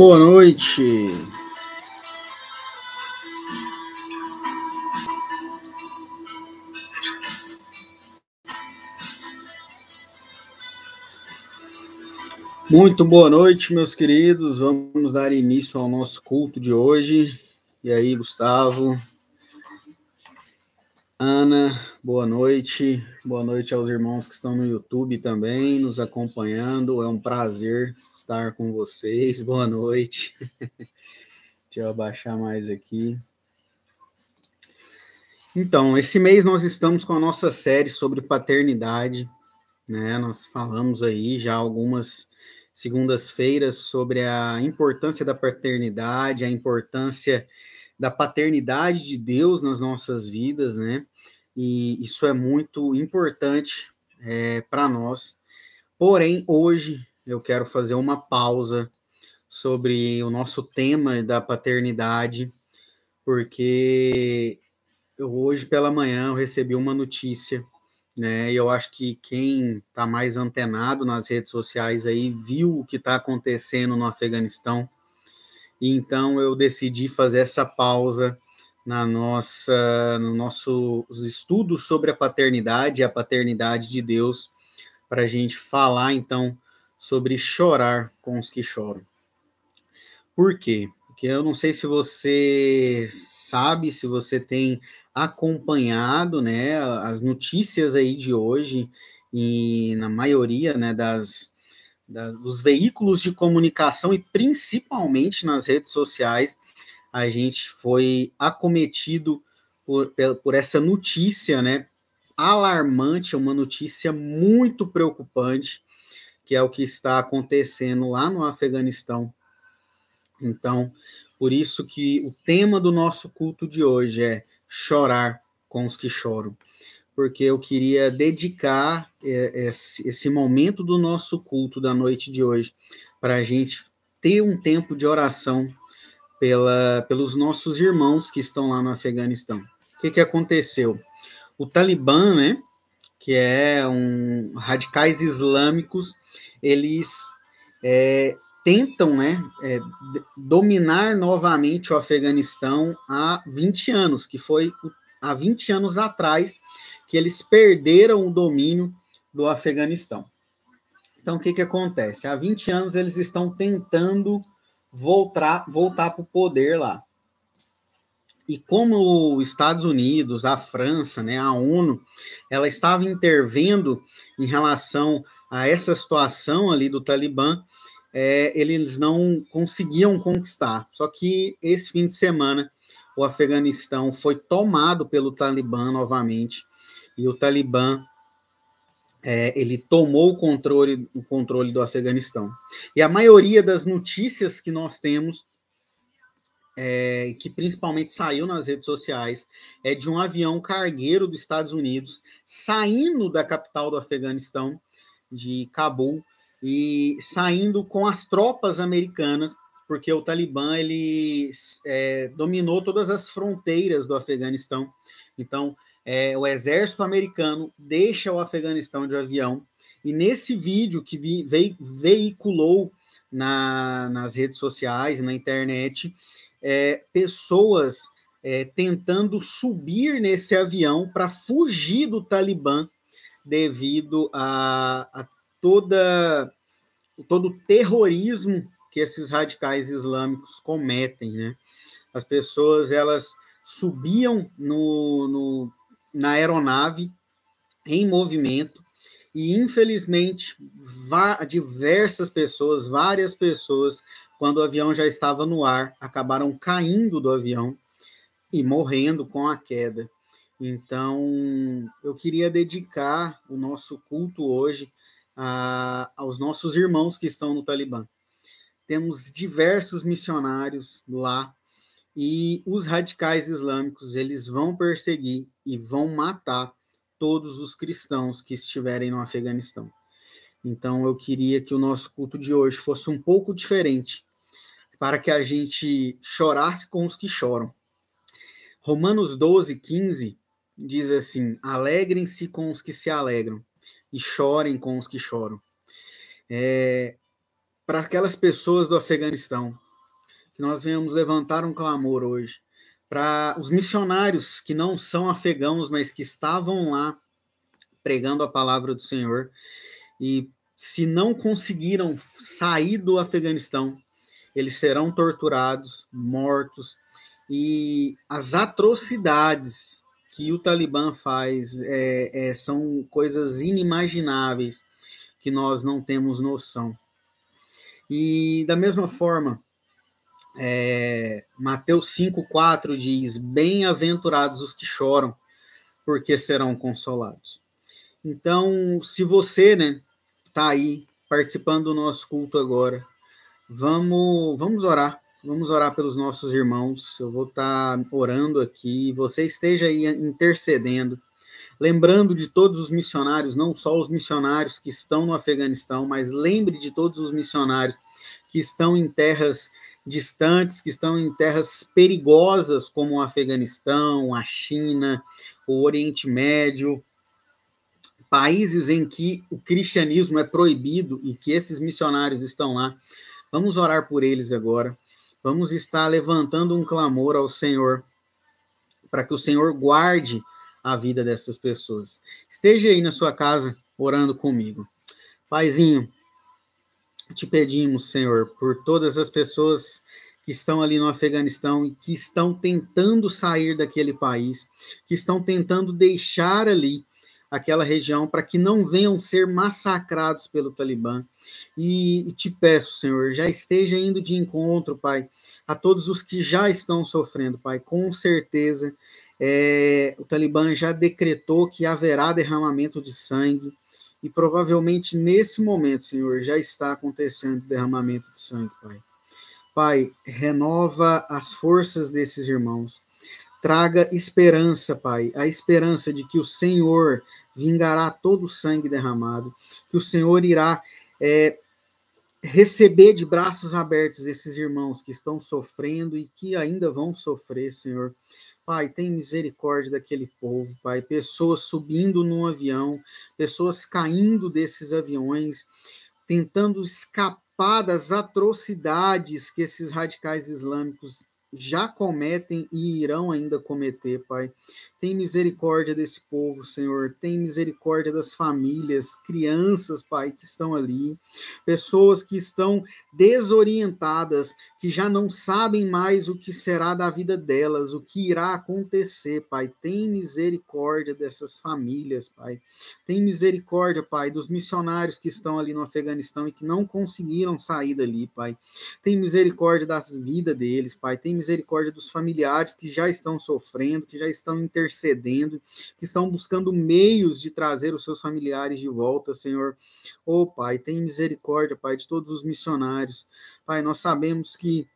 Boa noite. Muito boa noite, meus queridos. Vamos dar início ao nosso culto de hoje. E aí, Gustavo? Ana, boa noite. Boa noite aos irmãos que estão no YouTube também, nos acompanhando. É um prazer estar com vocês. Boa noite. Deixa eu abaixar mais aqui. Então, esse mês nós estamos com a nossa série sobre paternidade, né? Nós falamos aí já algumas segundas-feiras sobre a importância da paternidade, a importância da paternidade de Deus nas nossas vidas, né? E isso é muito importante é, para nós. Porém, hoje eu quero fazer uma pausa sobre o nosso tema da paternidade, porque hoje pela manhã eu recebi uma notícia né? E eu acho que quem está mais antenado nas redes sociais aí viu o que está acontecendo no Afeganistão. E então eu decidi fazer essa pausa na nossa, no nossos estudos sobre a paternidade e a paternidade de Deus, para a gente falar então sobre chorar com os que choram. Por quê? Porque eu não sei se você sabe, se você tem acompanhado, né, as notícias aí de hoje e na maioria, né, das, das dos veículos de comunicação e principalmente nas redes sociais, a gente foi acometido por, por essa notícia, né, alarmante, uma notícia muito preocupante, que é o que está acontecendo lá no Afeganistão. Então, por isso que o tema do nosso culto de hoje é chorar com os que choram, porque eu queria dedicar é, esse momento do nosso culto da noite de hoje para a gente ter um tempo de oração pela, pelos nossos irmãos que estão lá no Afeganistão. O que, que aconteceu? O Talibã, né, que é um radicais islâmicos, eles é, tentam né, é, dominar novamente o Afeganistão há 20 anos, que foi há 20 anos atrás que eles perderam o domínio do Afeganistão. Então, o que, que acontece? Há 20 anos eles estão tentando voltar, voltar para o poder lá. E como os Estados Unidos, a França, né, a ONU, ela estava intervendo em relação a essa situação ali do Talibã, é, eles não conseguiam conquistar. Só que esse fim de semana o Afeganistão foi tomado pelo Talibã novamente e o Talibã é, ele tomou o controle, o controle do Afeganistão. E a maioria das notícias que nós temos, é, que principalmente saiu nas redes sociais, é de um avião cargueiro dos Estados Unidos saindo da capital do Afeganistão, de Cabul, e saindo com as tropas americanas, porque o Talibã ele é, dominou todas as fronteiras do Afeganistão. Então, é, o exército americano deixa o Afeganistão de avião. E nesse vídeo que vi, ve, veiculou na, nas redes sociais, na internet, é, pessoas é, tentando subir nesse avião para fugir do Talibã devido a, a toda todo o terrorismo que esses radicais islâmicos cometem, né? As pessoas elas subiam no, no, na aeronave em movimento e infelizmente diversas pessoas, várias pessoas, quando o avião já estava no ar, acabaram caindo do avião e morrendo com a queda. Então, eu queria dedicar o nosso culto hoje a, aos nossos irmãos que estão no Talibã. Temos diversos missionários lá e os radicais islâmicos eles vão perseguir e vão matar todos os cristãos que estiverem no Afeganistão. Então eu queria que o nosso culto de hoje fosse um pouco diferente, para que a gente chorasse com os que choram. Romanos 12, 15 diz assim: Alegrem-se com os que se alegram e chorem com os que choram. É, Para aquelas pessoas do Afeganistão que nós venhamos levantar um clamor hoje para os missionários que não são afegãos, mas que estavam lá pregando a palavra do Senhor e se não conseguiram sair do Afeganistão, eles serão torturados, mortos e as atrocidades que o Talibã faz é, é, são coisas inimagináveis que nós não temos noção. E da mesma forma, é, Mateus 5,4 diz: Bem-aventurados os que choram, porque serão consolados. Então, se você né, está aí participando do nosso culto agora, vamos, vamos orar. Vamos orar pelos nossos irmãos. Eu vou estar tá orando aqui. Você esteja aí intercedendo. Lembrando de todos os missionários, não só os missionários que estão no Afeganistão, mas lembre de todos os missionários que estão em terras distantes, que estão em terras perigosas, como o Afeganistão, a China, o Oriente Médio, países em que o cristianismo é proibido e que esses missionários estão lá. Vamos orar por eles agora. Vamos estar levantando um clamor ao Senhor para que o Senhor guarde a vida dessas pessoas. Esteja aí na sua casa orando comigo. Paizinho, te pedimos, Senhor, por todas as pessoas que estão ali no Afeganistão e que estão tentando sair daquele país, que estão tentando deixar ali aquela região para que não venham ser massacrados pelo Talibã. E, e, te peço, Senhor, já esteja indo de encontro, Pai, a todos os que já estão sofrendo, Pai. Com certeza, é, o Talibã já decretou que haverá derramamento de sangue. E provavelmente nesse momento, Senhor, já está acontecendo derramamento de sangue, Pai. Pai, renova as forças desses irmãos. Traga esperança, Pai, a esperança de que o Senhor vingará todo o sangue derramado, que o Senhor irá é, receber de braços abertos esses irmãos que estão sofrendo e que ainda vão sofrer, Senhor. Pai, tem misericórdia daquele povo, Pai. Pessoas subindo num avião, pessoas caindo desses aviões, tentando escapar das atrocidades que esses radicais islâmicos já cometem e irão ainda cometer, Pai. Tem misericórdia desse povo, Senhor. Tem misericórdia das famílias, crianças, Pai, que estão ali, pessoas que estão desorientadas, que já não sabem mais o que será da vida delas, o que irá acontecer, Pai. Tem misericórdia dessas famílias, Pai. Tem misericórdia, Pai, dos missionários que estão ali no Afeganistão e que não conseguiram sair dali, Pai. Tem misericórdia das vidas deles, Pai. Tem misericórdia dos familiares que já estão sofrendo, que já estão inter intercedendo, que estão buscando meios de trazer os seus familiares de volta, Senhor. Ô oh, Pai, tem misericórdia, Pai, de todos os missionários. Pai, nós sabemos que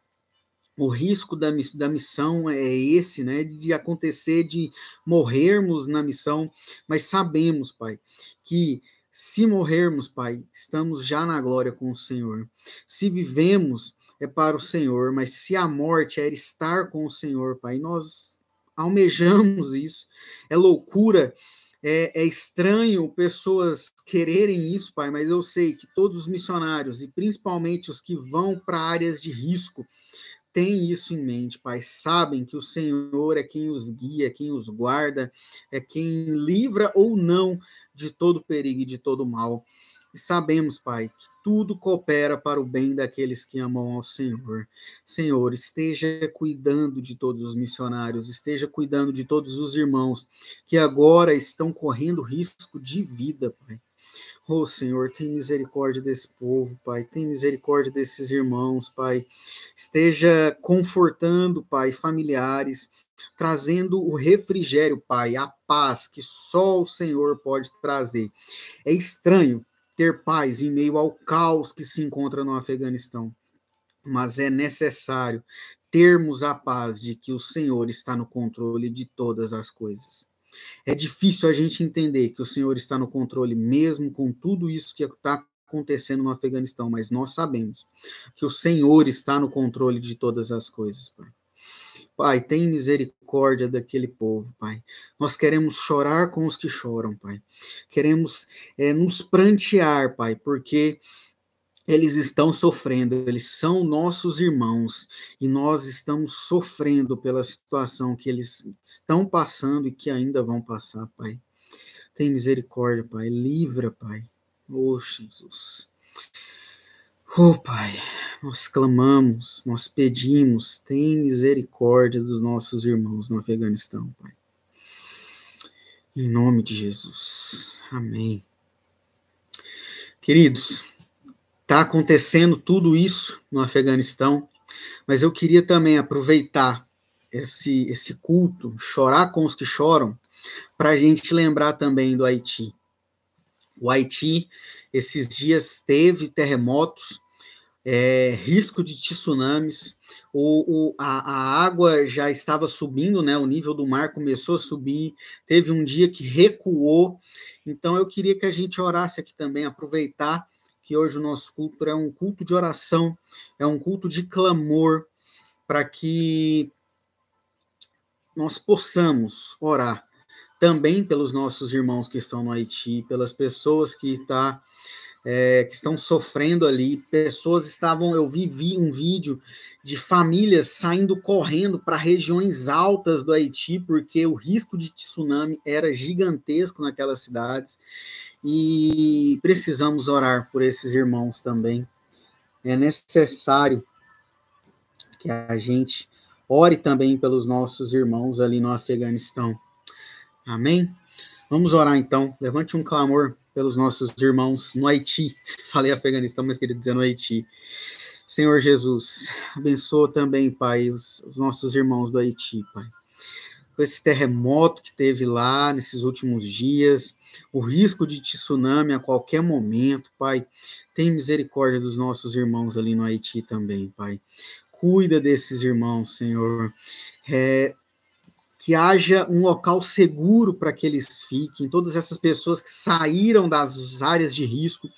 o risco da, da missão é esse, né? De acontecer, de morrermos na missão, mas sabemos, Pai, que se morrermos, Pai, estamos já na glória com o Senhor. Se vivemos, é para o Senhor, mas se a morte é estar com o Senhor, Pai, nós almejamos isso. É loucura, é, é, estranho pessoas quererem isso, Pai, mas eu sei que todos os missionários, e principalmente os que vão para áreas de risco, têm isso em mente, Pai. Sabem que o Senhor é quem os guia, quem os guarda, é quem livra ou não de todo perigo e de todo mal. E sabemos, Pai, que tudo coopera para o bem daqueles que amam ao Senhor. Senhor, esteja cuidando de todos os missionários, esteja cuidando de todos os irmãos que agora estão correndo risco de vida, Pai. Oh, Senhor, tem misericórdia desse povo, Pai. Tem misericórdia desses irmãos, Pai. Esteja confortando, Pai, familiares, trazendo o refrigério, Pai, a paz que só o Senhor pode trazer. É estranho ter paz em meio ao caos que se encontra no Afeganistão. Mas é necessário termos a paz de que o Senhor está no controle de todas as coisas. É difícil a gente entender que o Senhor está no controle, mesmo com tudo isso que está acontecendo no Afeganistão, mas nós sabemos que o Senhor está no controle de todas as coisas, Pai. Pai, tem misericórdia daquele povo, Pai. Nós queremos chorar com os que choram, Pai. Queremos é, nos prantear, Pai, porque eles estão sofrendo, eles são nossos irmãos e nós estamos sofrendo pela situação que eles estão passando e que ainda vão passar, Pai. Tem misericórdia, Pai. Livra, Pai. Oh, Jesus. Oh, Pai, nós clamamos, nós pedimos, tem misericórdia dos nossos irmãos no Afeganistão, Pai. Em nome de Jesus. Amém. Queridos, Está acontecendo tudo isso no Afeganistão, mas eu queria também aproveitar esse, esse culto, chorar com os que choram, para a gente lembrar também do Haiti. O Haiti, esses dias, teve terremotos, é, risco de tsunamis, o, o, a, a, água já estava subindo, né? O nível do mar começou a subir, teve um dia que recuou. Então eu queria que a gente orasse aqui também, aproveitar que hoje o nosso culto é um culto de oração, é um culto de clamor, para que nós possamos orar também pelos nossos irmãos que estão no Haiti, pelas pessoas que, está, é, que estão sofrendo ali. Pessoas estavam, eu vi, vi um vídeo de famílias saindo correndo para regiões altas do Haiti, porque o risco de tsunami era gigantesco naquelas cidades e precisamos orar por esses irmãos também. É necessário que a gente ore também pelos nossos irmãos ali no Afeganistão. Amém? Vamos orar então. Levante um clamor pelos nossos irmãos no Haiti. Falei Afeganistão, mas queria dizer no Haiti. Senhor Jesus, abençoa também, Pai, os, os nossos irmãos do Haiti, Pai com esse terremoto que teve lá nesses últimos dias, o risco de tsunami a qualquer momento, Pai. Tem misericórdia dos nossos irmãos ali no Haiti também, Pai. Cuida desses irmãos, Senhor. É, que haja um local seguro para que eles fiquem, todas essas pessoas que saíram das áreas de risco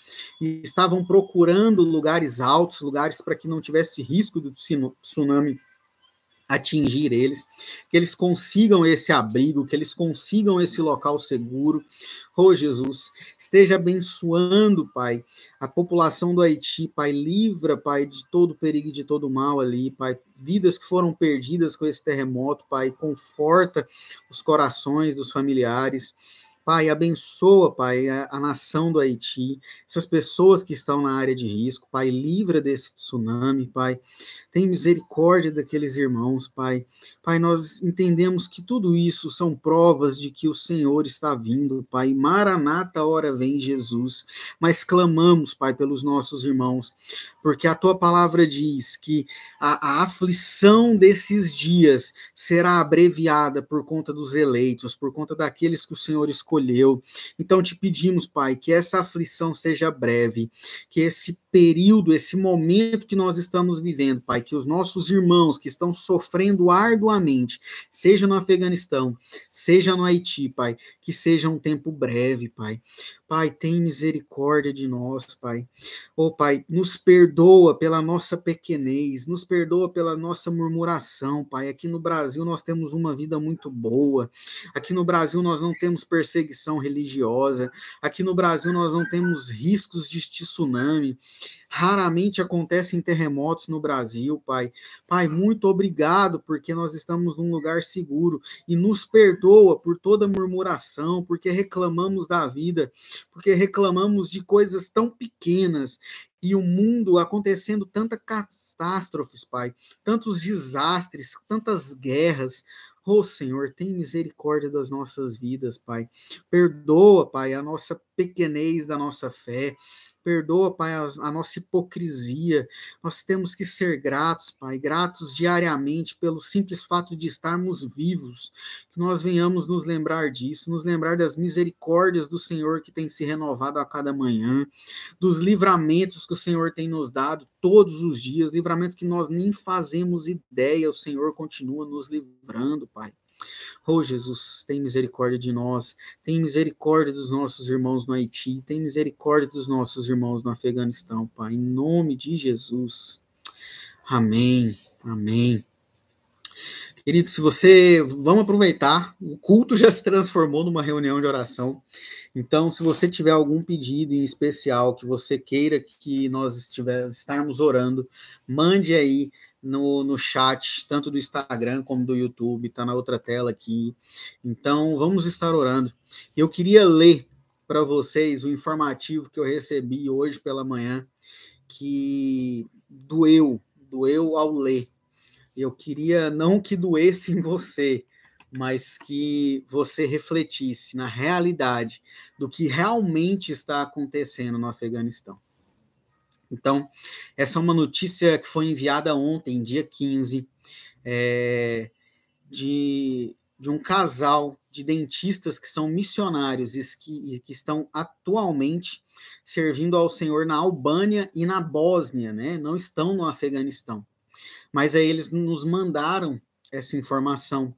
e estavam procurando lugares altos, lugares para que não tivesse risco do tsunami atingir eles, que eles consigam esse abrigo, que eles consigam esse local seguro. Oh, Jesus, esteja abençoando, Pai, a população do Haiti, Pai, livra, Pai, de todo perigo e de todo mal ali, Pai, vidas que foram perdidas com esse terremoto, Pai, conforta os corações dos familiares. Pai, abençoa, Pai, a, a, nação do Haiti, essas pessoas que estão na área de risco, Pai, livra desse tsunami, Pai. Tem misericórdia daqueles irmãos, Pai. Pai, nós entendemos que tudo isso são provas de que o Senhor está vindo, Pai. Maranata, hora vem Jesus. Mas clamamos, Pai, pelos nossos irmãos, porque a tua palavra diz que a, a aflição desses dias será abreviada por conta dos eleitos, por conta daqueles que o Senhor escolheu Então te pedimos, Pai, que essa aflição seja breve, que esse período, esse momento que nós estamos vivendo, Pai, que os nossos irmãos que estão sofrendo arduamente, seja no Afeganistão, seja no Haiti, Pai, que seja um tempo breve, Pai. Pai, tem misericórdia de nós, Pai. Oh, Pai, nos perdoa pela nossa pequenez, nos perdoa pela nossa murmuração, Pai. Aqui no Brasil nós temos uma vida muito boa. Aqui no Brasil nós não temos perseguição religiosa. Aqui no Brasil nós não temos riscos de tsunami. Raramente acontecem terremotos no Brasil, Pai. Pai, muito obrigado porque nós estamos num lugar seguro e nos perdoa por toda murmuração, porque reclamamos da vida, porque reclamamos de coisas tão pequenas e o mundo acontecendo tantas catástrofes, Pai, tantos desastres, tantas guerras. Oh, Senhor, tem misericórdia das nossas vidas, Pai. Perdoa, Pai, a nossa pequenez da nossa fé. Perdoa, Pai, a, a, nossa hipocrisia. Nós temos que ser gratos, Pai, gratos diariamente pelo simples fato de estarmos vivos. Que nós venhamos nos lembrar disso, nos lembrar das misericórdias do Senhor que tem se renovado a cada manhã, dos livramentos que o Senhor tem nos dado todos os dias, livramentos que nós nem fazemos ideia, o Senhor continua nos livrando, Pai. Oh, Jesus, tem misericórdia de nós, tem misericórdia dos nossos irmãos no Haiti, tem misericórdia dos nossos irmãos no Afeganistão, Pai, em nome de Jesus. Amém, amém. Querido, se você. Vamos aproveitar, o culto já se transformou numa reunião de oração. Então, se você tiver algum pedido em especial que você queira que nós estiver, orando, mande aí no, no chat, tanto do Instagram como do YouTube, está na outra tela aqui. Então, vamos estar orando. Eu queria ler para vocês o informativo que eu recebi hoje pela manhã, que doeu, doeu ao ler eu queria não que doesse em você, mas que você refletisse na realidade do que realmente está acontecendo no Afeganistão. Então, essa é uma notícia que foi enviada ontem, dia 15, é, de, de um casal de dentistas que são missionários e que, que estão atualmente servindo ao Senhor na Albânia e na Bósnia, né? não estão no Afeganistão. Mas aí eles nos mandaram essa informação,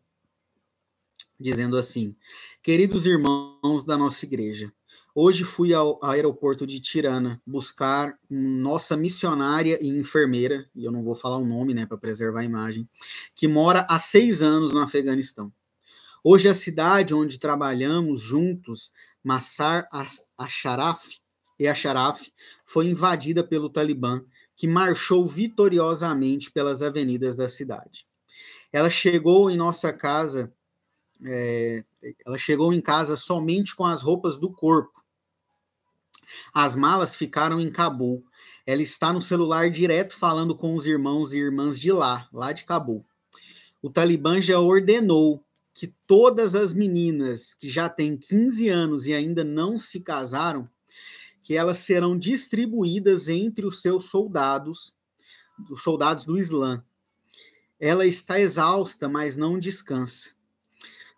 dizendo assim: Queridos irmãos da nossa igreja, hoje fui ao aeroporto de Tirana buscar nossa missionária e enfermeira, e eu não vou falar o nome, né, para preservar a imagem, que mora há seis anos no Afeganistão. Hoje a cidade onde trabalhamos juntos, Massar Asharaf e Asharaf, foi invadida pelo Talibã que marchou vitoriosamente pelas avenidas da cidade. Ela chegou em nossa casa, é, ela chegou em casa somente com as roupas do corpo. As malas ficaram em Cabul. Ela está no celular direto falando com os irmãos e irmãs de lá, lá de Cabul. O Talibã já ordenou que todas as meninas que já têm 15 anos e ainda não se casaram que elas serão distribuídas entre os seus soldados, os soldados do Islã. Ela está exausta, mas não descansa.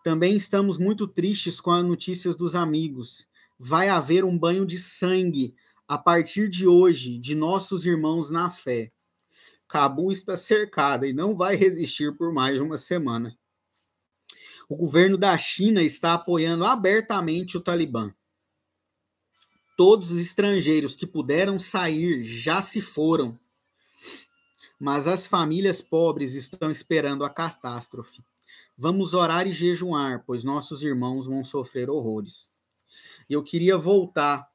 Também estamos muito tristes com as notícias dos amigos. Vai haver um banho de sangue a partir de hoje de nossos irmãos na fé. Cabu está cercada e não vai resistir por mais de uma semana. O governo da China está apoiando abertamente o Talibã. Todos os estrangeiros que puderam sair já se foram, mas as famílias pobres estão esperando a catástrofe. Vamos orar e jejuar, pois nossos irmãos vão sofrer horrores. Eu queria voltar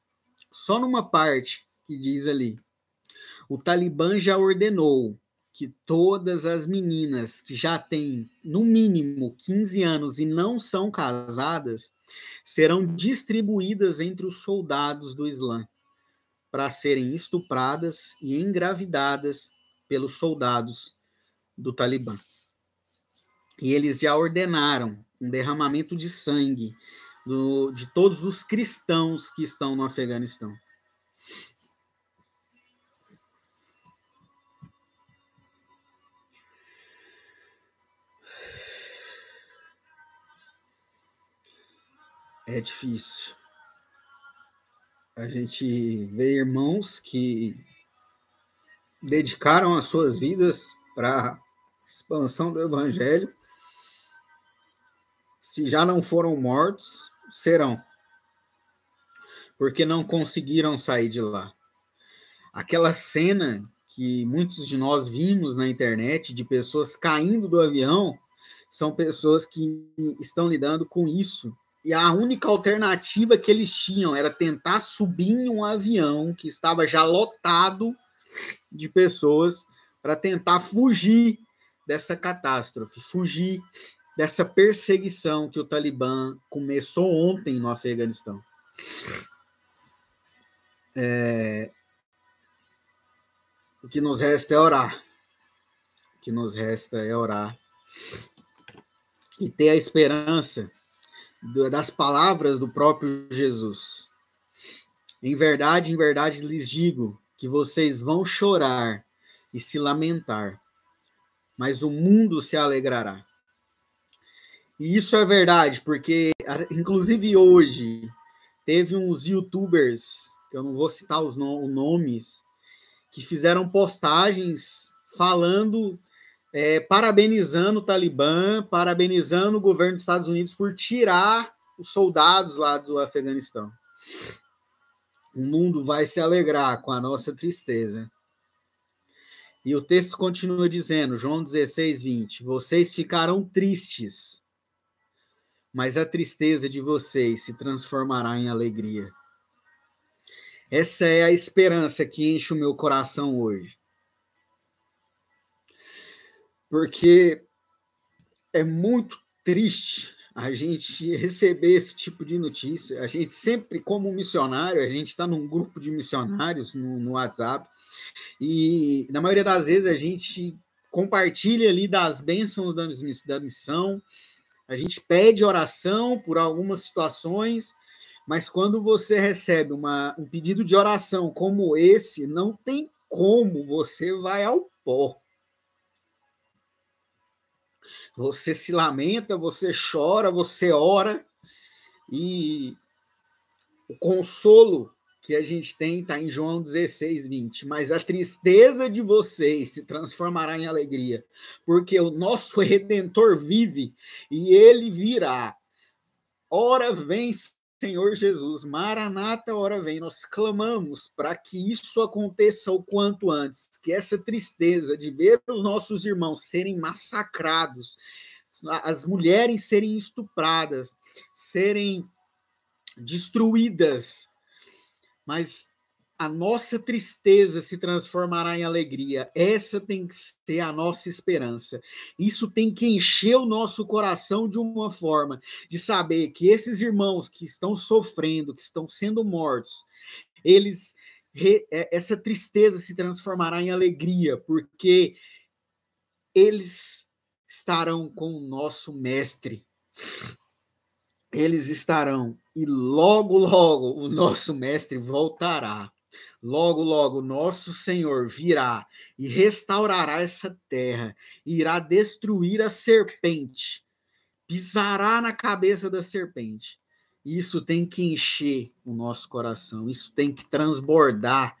só numa parte que diz ali: o Talibã já ordenou que todas as meninas que já têm no mínimo 15 anos e não são casadas serão distribuídas entre os soldados do Islã para serem estupradas e engravidadas pelos soldados do Talibã. E eles já ordenaram um derramamento de sangue do, de todos os cristãos que estão no Afeganistão. é difícil. A gente vê irmãos que dedicaram as suas vidas para expansão do evangelho. Se já não foram mortos, serão. Porque não conseguiram sair de lá. Aquela cena que muitos de nós vimos na internet de pessoas caindo do avião, são pessoas que estão lidando com isso e a única alternativa que eles tinham era tentar subir em um avião que estava já lotado de pessoas para tentar fugir dessa catástrofe, fugir dessa perseguição que o Talibã começou ontem no Afeganistão. É... O que nos resta é orar. O que nos resta é orar e ter a esperança das palavras do próprio Jesus. Em verdade, em verdade lhes digo que vocês vão chorar e se lamentar, mas o mundo se alegrará. E isso é verdade, porque inclusive hoje teve uns youtubers, que eu não vou citar os nomes, que fizeram postagens falando é, parabenizando o Talibã, parabenizando o governo dos Estados Unidos por tirar os soldados lá do Afeganistão. O mundo vai se alegrar com a nossa tristeza. E o texto continua dizendo, João 16, 20: Vocês ficarão tristes, mas a tristeza de vocês se transformará em alegria. Essa é a esperança que enche o meu coração hoje. Porque é muito triste a gente receber esse tipo de notícia. A gente sempre, como missionário, a gente está num grupo de missionários no, no WhatsApp, e na maioria das vezes a gente compartilha ali das bênçãos da, da missão, a gente pede oração por algumas situações, mas quando você recebe uma, um pedido de oração como esse, não tem como você vai ao pó. Você se lamenta, você chora, você ora, e o consolo que a gente tem está em João 16, 20. Mas a tristeza de vocês se transformará em alegria, porque o nosso redentor vive e ele virá. Ora vem, Senhor Jesus, Maranata, ora vem. Nós clamamos para que isso aconteça o quanto antes, que essa tristeza de ver os nossos irmãos serem massacrados, as mulheres serem estupradas, serem destruídas, mas a nossa tristeza se transformará em alegria. Essa tem que ser a nossa esperança. Isso tem que encher o nosso coração de uma forma de saber que esses irmãos que estão sofrendo, que estão sendo mortos, eles é, essa tristeza se transformará em alegria, porque eles estarão com o nosso mestre eles estarão, e logo, logo o nosso mestre voltará. Logo, logo, nosso Senhor virá e restaurará essa terra, irá destruir a serpente, pisará na cabeça da serpente. Isso tem que encher o nosso coração, isso tem que transbordar.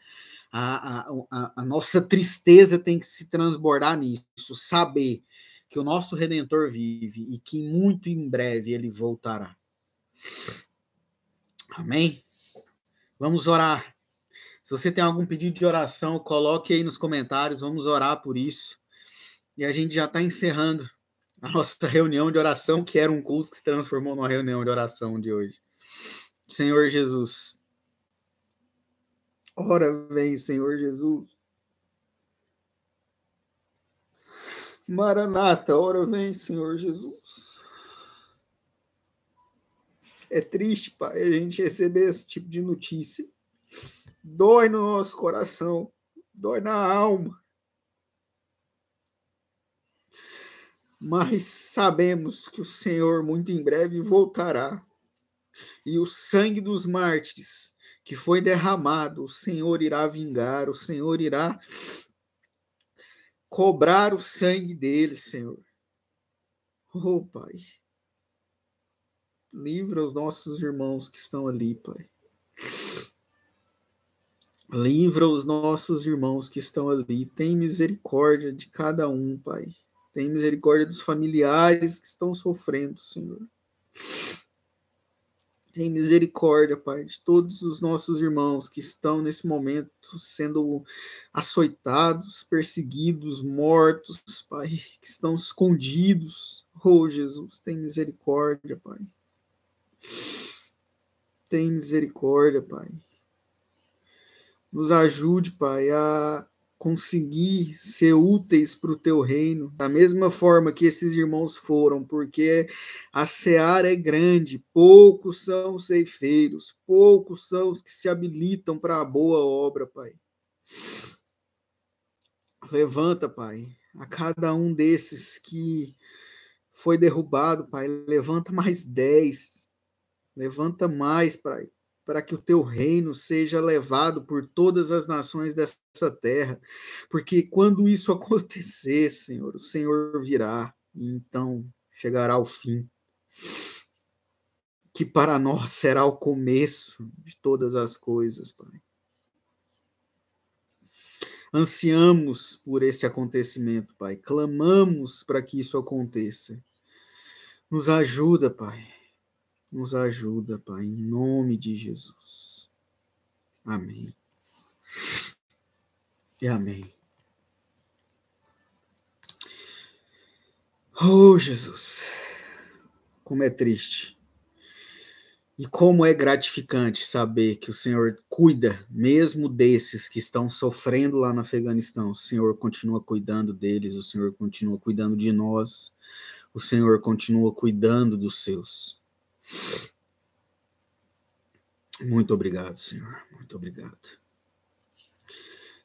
A, a, a, a nossa tristeza tem que se transbordar nisso, saber que o nosso Redentor vive e que muito em breve ele voltará. Amém? Vamos orar. Se você tem algum pedido de oração, coloque aí nos comentários, vamos orar por isso. E a gente já está encerrando a nossa reunião de oração, que era um culto que se transformou numa reunião de oração de hoje. Senhor Jesus. Ora vem, Senhor Jesus. Maranata, ora vem, Senhor Jesus. É triste, a gente receber esse tipo de notícia. Dói no nosso coração, dói na alma. Mas sabemos que o Senhor muito em breve voltará. E o sangue dos mártires que foi derramado, o Senhor irá vingar, o Senhor irá cobrar o sangue deles, Senhor. Oh, Pai. Livra os nossos irmãos que estão ali, Pai. Livra os nossos irmãos que estão ali. Tem misericórdia de cada um, Pai. Tem misericórdia dos familiares que estão sofrendo, Senhor. Tem misericórdia, Pai, de todos os nossos irmãos que estão nesse momento sendo açoitados, perseguidos, mortos, Pai, que estão escondidos. Oh, Jesus, tem misericórdia, Pai. Tem misericórdia, Pai. Nos ajude, Pai, a conseguir ser úteis para o teu reino, da mesma forma que esses irmãos foram, porque a seara é grande, poucos são os ceifeiros, poucos são os que se habilitam para a boa obra, Pai. Levanta, Pai, a cada um desses que foi derrubado, Pai, levanta mais dez, Levanta mais, Pai, para que o teu reino seja levado por todas as nações dessa terra. Porque quando isso acontecer, Senhor, o Senhor virá e então chegará o fim. Que para nós será o começo de todas as coisas, Pai. Ansiamos por esse acontecimento, Pai. Clamamos para que isso aconteça. Nos ajuda, Pai nos ajuda, Pai, em nome de Jesus. Amém. E amém. Oh, Jesus, como é triste. E como é gratificante saber que o Senhor cuida, mesmo desses que estão sofrendo lá no Afeganistão. O Senhor continua cuidando deles, o Senhor continua cuidando de nós, o Senhor continua cuidando dos seus. Muito obrigado, Senhor. Muito obrigado.